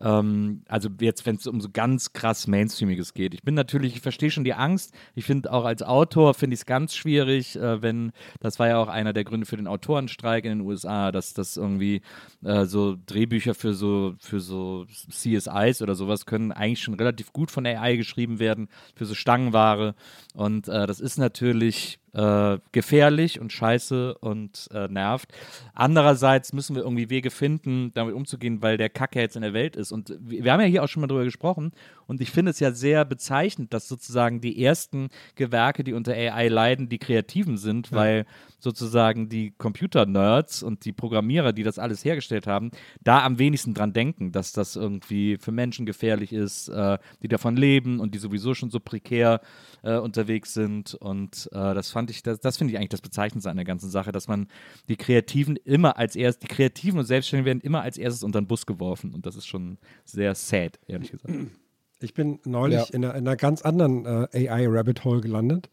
Ähm, also jetzt, wenn es um so ganz krass Mainstreamiges geht. Ich bin natürlich, ich verstehe schon die Angst. Ich finde auch als Autor finde ich es ganz schwierig, äh, wenn, das war ja auch einer der Gründe für den Autorenstreik in den USA, dass das irgendwie äh, so Drehbücher für so, für so CSIs oder sowas können eigentlich schon relativ gut von AI geschrieben werden, für so Stangenware. Und äh, das ist natürlich äh, gefährlich und scheiße und äh, nervt. Andererseits müssen wir irgendwie Wege finden, damit umzugehen, weil der Kack ja jetzt in der Welt ist. Und wir haben ja hier auch schon mal drüber gesprochen. Und ich finde es ja sehr bezeichnend, dass sozusagen die ersten Gewerke, die unter AI leiden, die Kreativen sind, weil sozusagen die Computer-Nerds und die Programmierer, die das alles hergestellt haben, da am wenigsten dran denken, dass das irgendwie für Menschen gefährlich ist, äh, die davon leben und die sowieso schon so prekär äh, unterwegs sind. Und äh, das fand ich, das, das finde ich eigentlich das Bezeichnendste an der ganzen Sache, dass man die Kreativen immer als erst, die Kreativen und Selbstständigen werden immer als erstes unter den Bus geworfen. Und das ist schon sehr sad, ehrlich gesagt. Ich bin neulich Ja. in, einer, in einer ganz anderen äh, AI-Rabbit-Hole gelandet.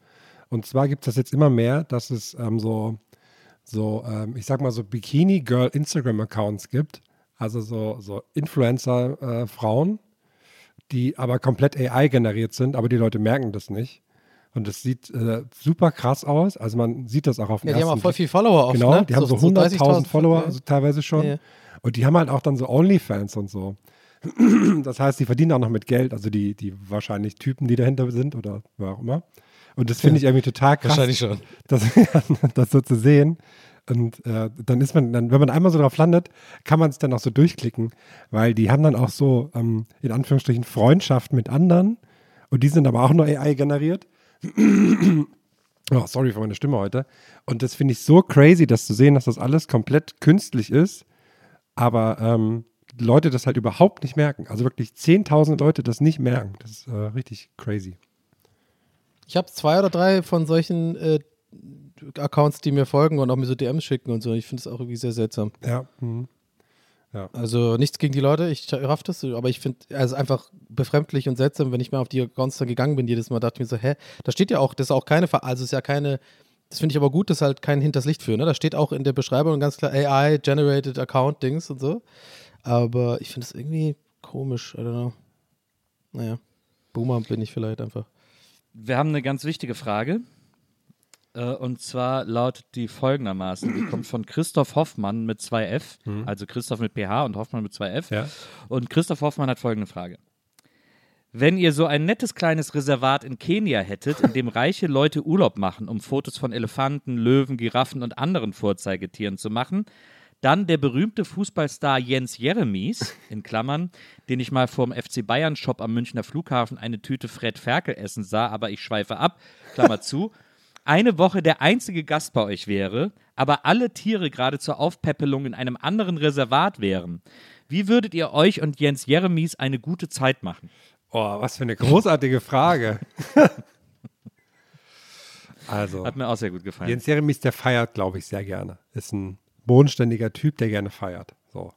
Und zwar gibt es das jetzt immer mehr, dass es ähm, so, so ähm, ich sag mal, so Bikini-Girl-Instagram-Accounts gibt. Also so, so Influencer-Frauen, die aber komplett AI generiert sind, aber die Leute merken das nicht. Und es sieht äh, super krass aus. Also man sieht das auch auf dem Ja, die haben auch voll viel Follower oft, Genau, ne? die haben so, So- so 100.000 30.000 Follower also teilweise schon. Ja. Und die haben halt auch dann so Onlyfans und so. Das heißt, die verdienen auch noch mit Geld, also die, die wahrscheinlich Typen, die dahinter sind oder wer auch immer. Und das finde ich irgendwie total krass. Wahrscheinlich schon. Das, das so zu sehen. Und äh, dann ist man, dann, wenn man einmal so drauf landet, kann man es dann auch so durchklicken, weil die haben dann auch so, ähm, in Anführungsstrichen, Freundschaft mit anderen. Und die sind aber auch nur AI generiert. oh, sorry für meine Stimme heute. Und das finde ich so crazy, das zu sehen, dass das alles komplett künstlich ist, aber ähm, Leute das halt überhaupt nicht merken. Also wirklich 10.000 Leute das nicht merken. Das ist äh, richtig crazy. Ich habe zwei oder drei von solchen äh, Accounts, die mir folgen und auch mir so DMs schicken und so. Ich finde es auch irgendwie sehr seltsam. Ja. Mhm. Also nichts gegen die Leute, ich raff das, aber ich finde es ist einfach befremdlich und seltsam, wenn ich mal auf die Accounts dann gegangen bin, jedes Mal dachte ich mir so, hä, da steht ja auch, das ist auch keine, also ist ja keine, das finde ich aber gut, das ist halt kein hinters Licht für, ne? Da steht auch in der Beschreibung ganz klar AI, Generated Account Dings und so. Aber ich finde es irgendwie komisch, I don't know. Naja, Boomer bin ich vielleicht einfach. Wir haben eine ganz wichtige Frage. Äh, Und zwar lautet die folgendermaßen: Die kommt von Christoph Hoffmann mit 2F, also Christoph mit PH und Hoffmann mit 2F. Ja. Und Christoph Hoffmann hat folgende Frage. Wenn ihr so ein nettes kleines Reservat in Kenia hättet, in dem reiche Leute Urlaub machen, um Fotos von Elefanten, Löwen, Giraffen und anderen Vorzeigetieren zu machen, dann der berühmte Fußballstar Jens Jeremies, in Klammern, den ich mal vorm FC Bayern Shop am Münchner Flughafen eine Tüte Fred Ferkel essen sah, aber ich schweife ab, Klammer zu, eine Woche der einzige Gast bei euch wäre, aber alle Tiere gerade zur Aufpäppelung in einem anderen Reservat wären. Wie würdet ihr euch und Jens Jeremies eine gute Zeit machen? Oh, was für eine großartige Frage. also, Hat mir auch sehr gut gefallen. Jens Jeremies, der feiert, glaube ich, sehr gerne. Ist ein bodenständiger Typ, der gerne feiert. So.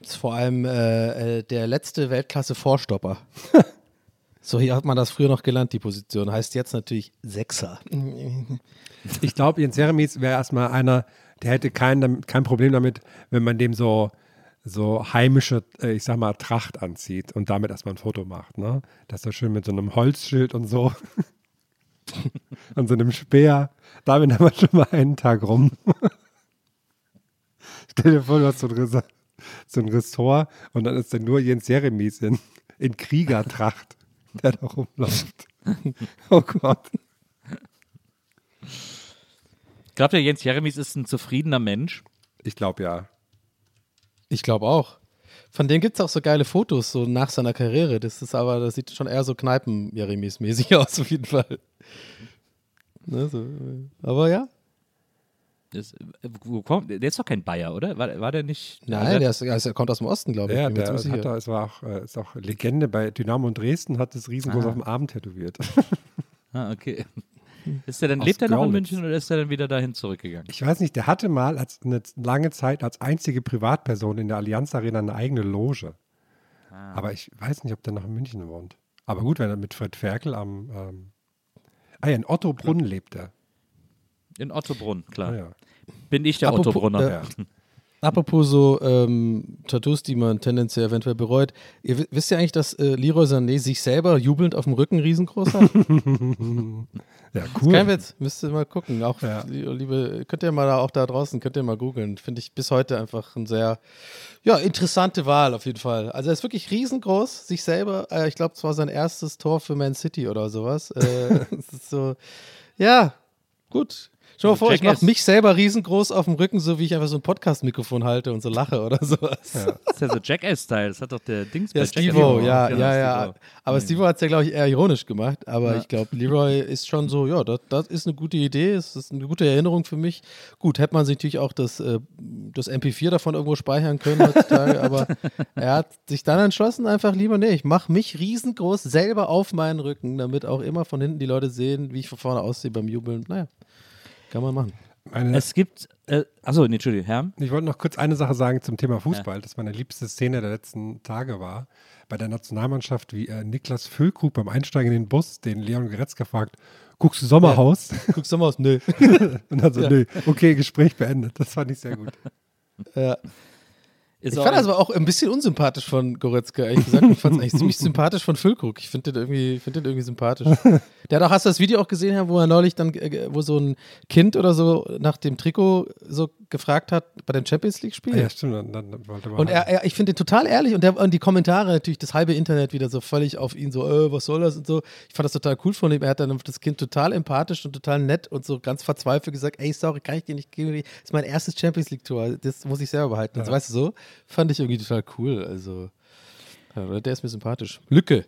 Das ist vor allem äh, äh, der letzte Weltklasse-Vorstopper. so hier hat man das früher noch gelernt, die Position. Heißt jetzt natürlich Sechser. Ich glaube, Jens Jeremies wäre erstmal einer, der hätte kein, kein Problem damit, wenn man dem so, so heimische, äh, ich sag mal, Tracht anzieht und damit erstmal ein Foto macht. Ne? Das ist so schön mit so einem Holzschild und so. und so einem Speer. Damit haben wir schon mal einen Tag rum. Stell dir vor, du hast so ein, so ein Ressort und dann ist da nur Jens Jeremies in, in Kriegertracht, der da rumläuft. Oh Gott. Glaubt ihr, Jens Jeremies ist ein zufriedener Mensch? Ich glaube ja. Ich glaube auch. Von dem gibt es auch so geile Fotos, so nach seiner Karriere. Das ist aber, das sieht schon eher so Kneipen-Jeremies-mäßig aus, auf jeden Fall. Ne, so, aber ja. Das, äh, wo kommt, der ist doch kein Bayer, oder? War, war der nicht? Nein, der, ist, also er kommt aus dem Osten, glaube ich. Ja, der hat da, es war auch, äh, ist auch Legende bei Dynamo Dresden, hat das riesengroß auf dem Arm tätowiert. Ah, okay. Ist der dann, Aus lebt er noch in. München oder ist er dann wieder dahin zurückgegangen? Ich weiß nicht, der hatte mal als eine lange Zeit als einzige Privatperson in der Allianz Arena eine eigene Loge. Aber ich weiß nicht, ob der noch in München wohnt. Aber gut, wenn er mit Fred Ferkel am ähm, Ah ja, in Ottobrunn lebt er. In Ottobrunn, klar. Ah, ja. Bin ich der Apropos- Ottobrunner. äh, Apropos so ähm, Tattoos, die man tendenziell eventuell bereut. Ihr wi- wisst ja eigentlich, dass äh, Leroy Sané sich selber jubelnd auf dem Rücken riesengroß hat? Ja, cool. Kein Witz, müsst ihr mal gucken. Auch Ja. li- liebe, könnt ihr mal da auch da draußen, könnt ihr mal googeln. Finde ich bis heute einfach ein sehr, ja, interessante Wahl auf jeden Fall. Also er ist wirklich riesengroß, sich selber. Äh, ich glaube, es war sein erstes Tor für Man City oder sowas. Äh, es ist so, ja, gut. Dir mal vor, ich mache mich selber riesengroß auf dem Rücken, so wie ich einfach so ein Podcast-Mikrofon halte und so lache oder sowas. Das ist ja so Jackass-Style. Das hat doch der Dings Ja, bei Steve-O, ja, ja, ja. Steve-O. Aber Steve hat es ja, glaube ich, eher ironisch gemacht. Aber Ja. ich glaube, Leroy ist schon so, ja, das, das ist eine gute Idee, es ist eine gute Erinnerung für mich. Gut, hätte man sich natürlich auch das, äh, das MP4 davon irgendwo speichern können heutzutage, aber er hat sich dann entschlossen, einfach lieber, nee, ich mache mich riesengroß selber auf meinen Rücken, damit auch immer von hinten die Leute sehen, wie ich von vorne aussehe beim Jubeln. Naja, kann man machen. Meine, Es gibt, äh, achso, nee, Entschuldigung, Herr? Ich wollte noch kurz eine Sache sagen zum Thema Fußball, das meine liebste Szene der letzten Tage war. Bei der Nationalmannschaft, wie äh, Niklas Füllkrug beim Einsteigen in den Bus den Leon Goretzka fragt, guckst du Sommerhaus? Guckst du mal aus? Nö. Und dann so, Ja. nö, okay, Gespräch beendet. Das fand ich sehr gut. ja. Ist Ich fand das aber auch ein bisschen unsympathisch von Goretzka, ehrlich gesagt. Ich fand es eigentlich ziemlich sympathisch von Füllkrug. Ich finde den, irgendwie- find den irgendwie sympathisch. Der hat auch, hast du das Video auch gesehen, Herr, wo er neulich dann, äh, wo so ein Kind oder so nach dem Trikot so gefragt hat bei dem Champions League-Spiel? Ah, ja, stimmt. Dann, dann, wollte man Und er, er, ich finde den total ehrlich und, der, und die Kommentare natürlich, das halbe Internet wieder so völlig auf ihn so, äh, was soll das und so. Ich fand das total cool von ihm. Er hat dann das Kind total empathisch und total nett und so ganz verzweifelt gesagt, ey, sorry, kann ich dir nicht geben. Das ist mein erstes Champions League-Tor. Das muss ich selber behalten. Also, weißt du so? Fand ich irgendwie total cool. Also, der ist mir sympathisch. Lücke.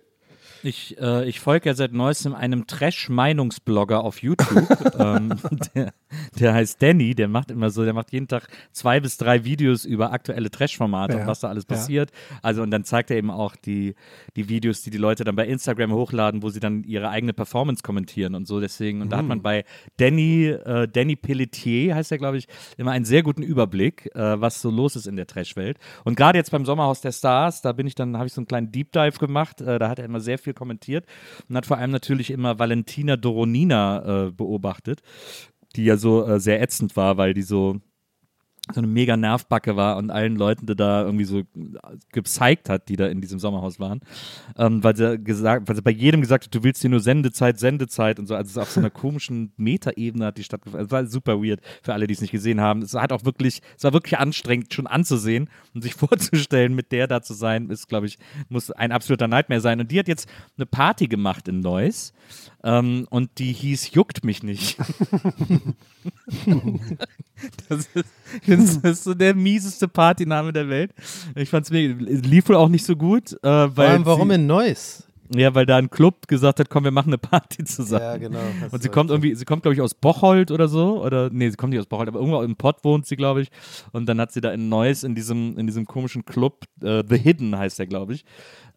Ich, äh, ich folge ja seit neuestem einem Trash-Meinungsblogger auf YouTube. ähm, der, der heißt Danny, der macht immer so, der macht jeden Tag zwei bis drei Videos über aktuelle Trash-Formate Ja. und was da alles Ja. passiert. Also und dann zeigt er eben auch die, die Videos, die die Leute dann bei Instagram hochladen, wo sie dann ihre eigene Performance kommentieren und so. Deswegen, und da hat man bei Danny, äh, Danny Pelletier, heißt er, glaube ich, immer einen sehr guten Überblick, äh, was so los ist in der Trash-Welt. Und gerade jetzt beim Sommerhaus der Stars, da bin ich dann, habe ich so einen kleinen Deep Dive gemacht, äh, da hat er immer sehr viel kommentiert und hat vor allem natürlich immer Valentina Doronina äh, beobachtet, die ja so äh, sehr ätzend war, weil die so so eine mega Nervbacke war und allen Leuten, die da irgendwie so gezeigt hat, die da in diesem Sommerhaus waren, ähm, weil sie gesagt, weil sie bei jedem gesagt hat, du willst hier nur Sendezeit, Sendezeit und so, also es auf so einer komischen Metaebene hat die stattgefunden. Es war super weird für alle, die es nicht gesehen haben. Es hat auch wirklich, es war wirklich anstrengend, schon anzusehen und sich vorzustellen, mit der da zu sein, ist, glaube ich, muss ein absoluter Nightmare sein. Und die hat jetzt eine Party gemacht in Neuss ähm, und die hieß Juckt mich nicht. Das ist, das ist so der mieseste Partyname der Welt. Ich fand's mega. Lief wohl auch nicht so gut. Äh, weil Vor allem, warum sie, in Neuss? Ja, weil da ein Club gesagt hat, komm, wir machen eine Party zusammen. Ja, genau. Und sie kommt irgendwie, sie kommt, glaube ich, aus Bocholt oder so. Oder nee, sie kommt nicht aus Bocholt, aber irgendwo im Pott wohnt sie, glaube ich. Und dann hat sie da in Neuss in diesem, in diesem komischen Club, äh, The Hidden heißt der, glaube ich,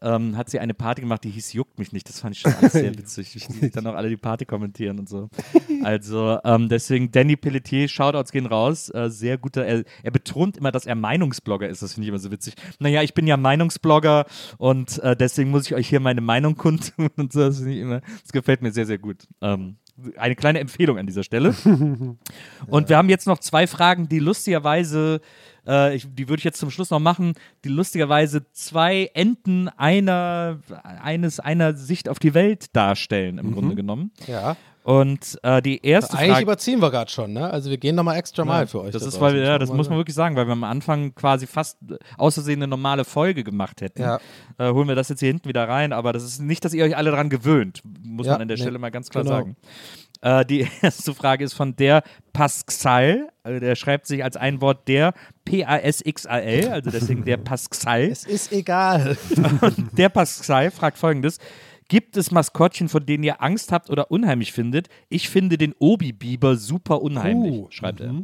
ähm, hat sie eine Party gemacht, die hieß Juckt mich nicht. Das fand ich schon alles sehr witzig. Die dann auch alle die Party kommentieren und so. Also ähm, deswegen Danny Pelletier, Shoutouts gehen raus. Äh, sehr guter, er, er betont immer, dass er Meinungsblogger ist. Das finde ich immer so witzig. Naja, ich bin ja Meinungsblogger und äh, deswegen muss ich euch hier meine Meinung kundtun und so. Das, ich immer, das gefällt mir sehr, sehr gut. Ähm, eine kleine Empfehlung an dieser Stelle. Und wir haben jetzt noch zwei Fragen, die lustigerweise, äh, ich, die würde ich jetzt zum Schluss noch machen, die lustigerweise zwei Enden einer, eines, einer Sicht auf die Welt darstellen, im Grunde genommen. Ja. Und äh, die erste Eigentlich Frage. überziehen wir gerade schon, ne? Also wir gehen nochmal extra mal für euch. Das da ist, weil, ja, das muss man wirklich sagen, weil wir am Anfang quasi fast aus Versehen eine normale Folge gemacht hätten. Ja. Äh, holen wir das jetzt hier hinten wieder rein, aber das ist nicht, dass ihr euch alle daran gewöhnt, muss Ja, man an der nee, Stelle mal ganz klar genau. sagen. Äh, die erste Frage ist von der Pasxal, äh, der schreibt sich als ein Wort der P-A-S-X-A-L, also deswegen der Pasxal. Es ist egal. Der Pascal fragt folgendes. Gibt es Maskottchen, von denen ihr Angst habt oder unheimlich findet? Ich finde den Obi-Biber super unheimlich, Uh, schreibt er.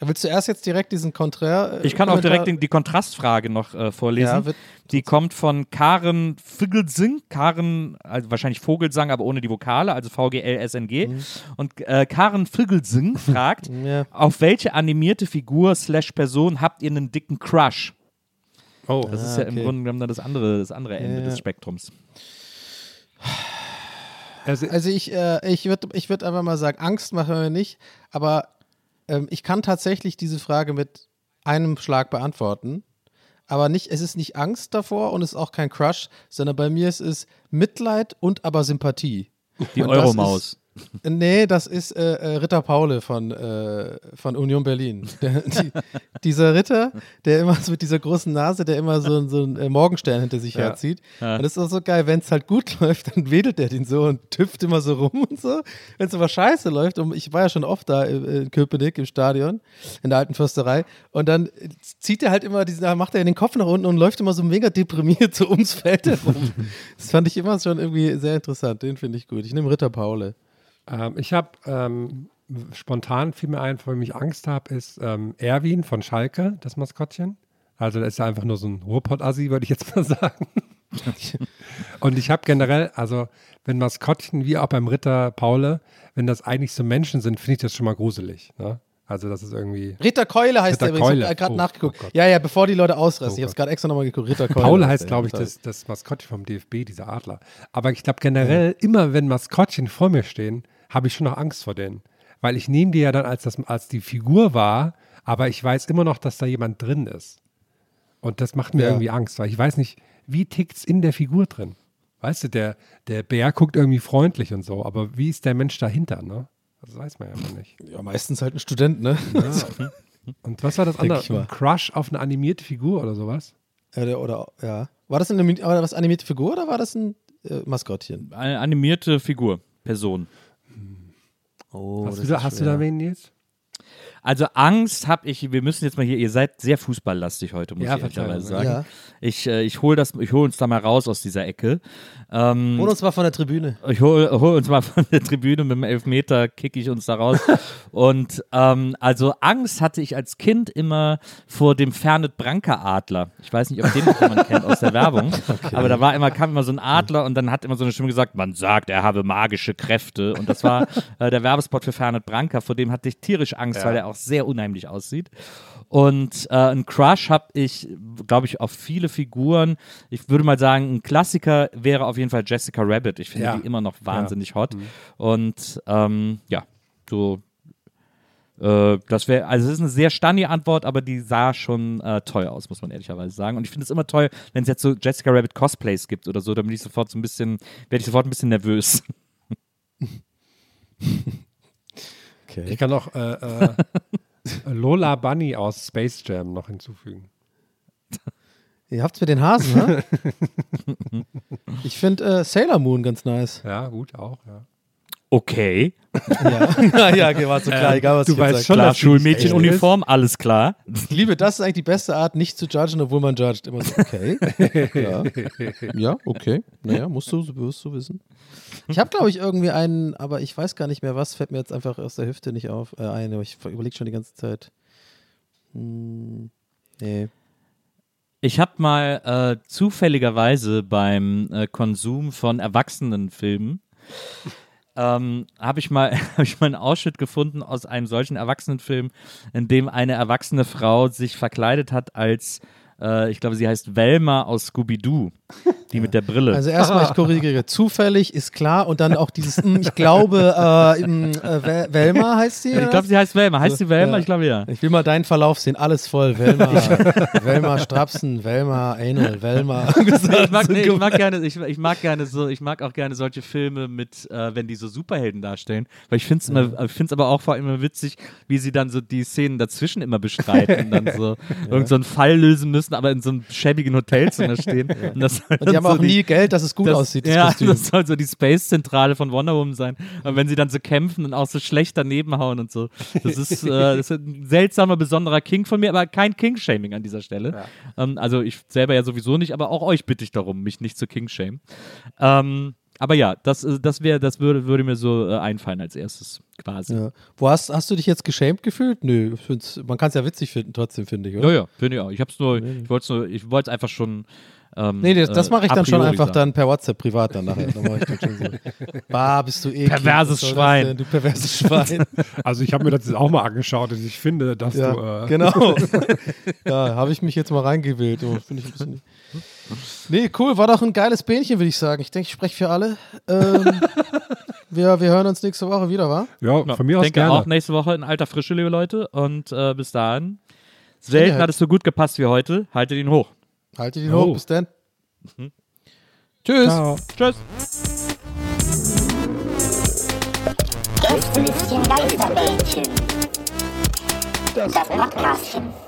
Willst du erst jetzt direkt diesen Konträr? äh, Ich kann auch direkt den, die Kontrastfrage noch äh, vorlesen. Ja, wird- die kommt von Karen Vogelsing. Karen, also wahrscheinlich Vogelsang, aber ohne die Vokale, also V-G-L-S-N-G. Und äh, Karen Vogelsing fragt, Ja. auf welche animierte Figur slash Person habt ihr einen dicken Crush? Oh, Das ist Ah, ja im okay. Grunde genommen dann das andere, das andere Ende Ja. des Spektrums. Also, Also ich, äh, ich würde ich würd einfach mal sagen, Angst machen wir nicht, aber ähm, ich kann tatsächlich diese Frage mit einem Schlag beantworten. Aber nicht, es ist nicht Angst davor und es ist auch kein Crush, sondern bei mir ist es Mitleid und aber Sympathie. Die Euromaus. Nee, das ist äh, äh, Ritter Paule von, äh, von Union Berlin. Der, die, dieser Ritter, der immer so mit dieser großen Nase, der immer so, so einen äh, Morgenstern hinter sich Ja. herzieht. Und das ist auch so geil, wenn es halt gut läuft, dann wedelt der den so und tüpft immer so rum und so. Wenn es aber scheiße läuft, und ich war ja schon oft da äh, in Köpenick im Stadion, in der alten Försterei, und dann zieht er halt immer diesen, macht er den Kopf nach unten und läuft immer so mega deprimiert so ums Feld herum. das fand ich immer schon irgendwie sehr interessant. Den finde ich gut. Ich nehme Ritter Paule. Ähm, ich habe ähm, spontan fiel mir ein, vor dem ich Angst habe, ist ähm, Erwin von Schalke, das Maskottchen. Also das ist ja einfach nur so ein Ruhrpott-Assi, würde ich jetzt mal sagen. Und ich habe generell, also wenn Maskottchen wie auch beim Ritter Paule, wenn das eigentlich so Menschen sind, finde ich das schon mal gruselig. Ne? Also das ist irgendwie. Ritter Keule heißt Ritter der übrigens. Ich Keule. habe gerade Oh, nachgeguckt. oh ja, ja, bevor die Leute ausrasten. Oh ich habe es gerade extra nochmal geguckt. Ritter Keule. Paul heißt glaube ich, das, das Maskottchen vom DFB, dieser Adler. Aber ich glaube generell, immer wenn Maskottchen vor mir stehen, habe ich schon noch Angst vor denen. Weil ich nehme die ja dann als, das, als die Figur wahr, aber ich weiß immer noch, dass da jemand drin ist. Und das macht mir Ja. irgendwie Angst, weil ich weiß nicht, wie tickt's in der Figur drin? Weißt du, der, der Bär guckt irgendwie freundlich und so, aber wie ist der Mensch dahinter, ne? Das weiß man ja immer nicht. Ja, meistens halt ein Student, ne? Ja. Und was war das andere? Ein Crush auf eine animierte Figur oder sowas? Ja, der- oder, ja. War das eine das animierte Figur oder war das ein äh, Maskottchen? Eine animierte Figur, Person. Oh, hast du, da, hast du da wen jetzt? Also Angst habe ich, wir müssen jetzt mal hier, ihr seid sehr fußballlastig heute, muss Ja, ich ehrlicherweise sagen. ja. Ich, äh, ich hole das, ich hole uns da mal raus aus dieser Ecke. Ähm, Hol uns mal von der Tribüne. ich hole hol uns mal von der Tribüne mit dem Elfmeter, kicke ich uns da raus. Und ähm, also Angst hatte ich als Kind immer vor dem Fernet Branca Adler. Ich weiß nicht, ob den noch jemand kennt aus der Werbung, aber da war immer, kam immer so ein Adler und dann hat immer so eine Stimme gesagt, man sagt, er habe magische Kräfte. Und das war äh, der Werbespot für Fernet Branca, vor dem hatte ich tierisch Angst, weil er auch sehr unheimlich aussieht. Und äh, ein Crush habe ich, glaube ich, auf viele Figuren. Ich würde mal sagen, ein Klassiker wäre auf jeden Fall Jessica Rabbit. Ich finde Ja. die immer noch wahnsinnig hot. Und ähm, ja, so. Äh, das wäre, also es ist eine sehr stunny Antwort, aber die sah schon äh, toll aus, muss man ehrlicherweise sagen. Und ich finde es immer toll, wenn es jetzt so Jessica Rabbit Cosplays gibt oder so, dann bin ich sofort so ein bisschen, werde ich sofort ein bisschen nervös. Okay. Ich kann noch äh, äh, Lola Bunny aus Space Jam noch hinzufügen. Ihr habt's mit den Hasen, ne? ich finde äh, Sailor Moon ganz nice. Ja, gut, auch, ja. Okay. Ja, ja, okay, war so klar, egal was du ich weißt schon, Klar, Schulmädchenuniform, alles klar. Ich liebe, das ist eigentlich die beste Art, nicht zu judgen, obwohl man judgt. Immer so, okay. ja. ja, okay. Naja, musst du, wirst du wissen. Ich habe, glaube ich, irgendwie einen, aber ich weiß gar nicht mehr was, fällt mir jetzt einfach aus der Hüfte nicht auf, äh, ein, aber ich überlege schon die ganze Zeit. Hm, nee. Ich habe mal äh, zufälligerweise beim äh, Konsum von Erwachsenenfilmen ähm, habe ich habe ich mal einen Ausschnitt gefunden aus einem solchen Erwachsenenfilm, in dem eine erwachsene Frau sich verkleidet hat als äh, ich glaube, sie heißt Velma aus Scooby Doo, die mit der Brille. Also erstmal, ich korrigiere, zufällig ist klar und dann auch dieses, hm, ich glaube, äh, im, äh, Velma heißt sie? ich glaube, sie heißt Velma. Heißt So, sie Velma? ja. Ich glaube ja. Ich will mal deinen Verlauf sehen, alles voll. Velma, Velma Strapsen, Velma Anal, Velma. ich mag, nee, ich mag gerne, ich, ich mag gerne so, ich mag auch gerne solche Filme mit, äh, wenn die so Superhelden darstellen, weil ich finde es immer, ich finde es aber auch vor allem immer witzig, wie sie dann so die Szenen dazwischen immer bestreiten und dann so irgend so einen Fall lösen müssen, aber in so einem schäbigen Hotelzimmer stehen. Und, das Und die haben so auch nie Geld, dass es gut das, aussieht, das ja, Kostüm. das soll so die Space-Zentrale von Wonder Woman sein. Und wenn sie dann so kämpfen und auch so schlecht daneben hauen und so. Das ist, äh, das ist ein seltsamer, besonderer King von mir, aber kein King-Shaming an dieser Stelle. Ähm, also ich selber ja sowieso nicht, aber auch euch bitte ich darum, mich nicht zu King-shamen. Ähm, aber ja, das, äh, das wäre, das würde, würde mir so äh, einfallen als erstes, quasi. Ja. Wo hast, hast du dich jetzt geschämt gefühlt? Nö, man kann es ja witzig finden, trotzdem, finde ich, oder? Ja, ja, finde ich auch. Ich hab's nur, ich wollte es nur, ich wollte es einfach schon. Ähm, Nee, das, das äh, mache ich a dann schon einfach sagen. dann per WhatsApp privat dann nachher. Dann mache ich dann schon so. Bah, bist du eklig. Perverses Schwein. Du perverses Schwein. Also ich habe mir das jetzt auch mal angeschaut und ich finde, dass ja, du äh, genau. ja, habe ich mich jetzt mal reingewählt. Oh, finde ich ein bisschen. Nee, cool, war doch ein geiles Bähnchen, würde ich sagen. Ich denke, ich spreche für alle. Ähm, wir, wir hören uns nächste Woche wieder, wa? ja, von mir ich aus denke gerne. auch nächste Woche in alter Frische, liebe Leute. Und äh, bis dahin. Selten hat es so gut gepasst wie heute. Haltet ihn hoch. Haltet ihn Oh. hoch, bis dann. Tschüss. Ciao. Tschüss. Gästelistchen Geisterbällchen. Das Podcastchen.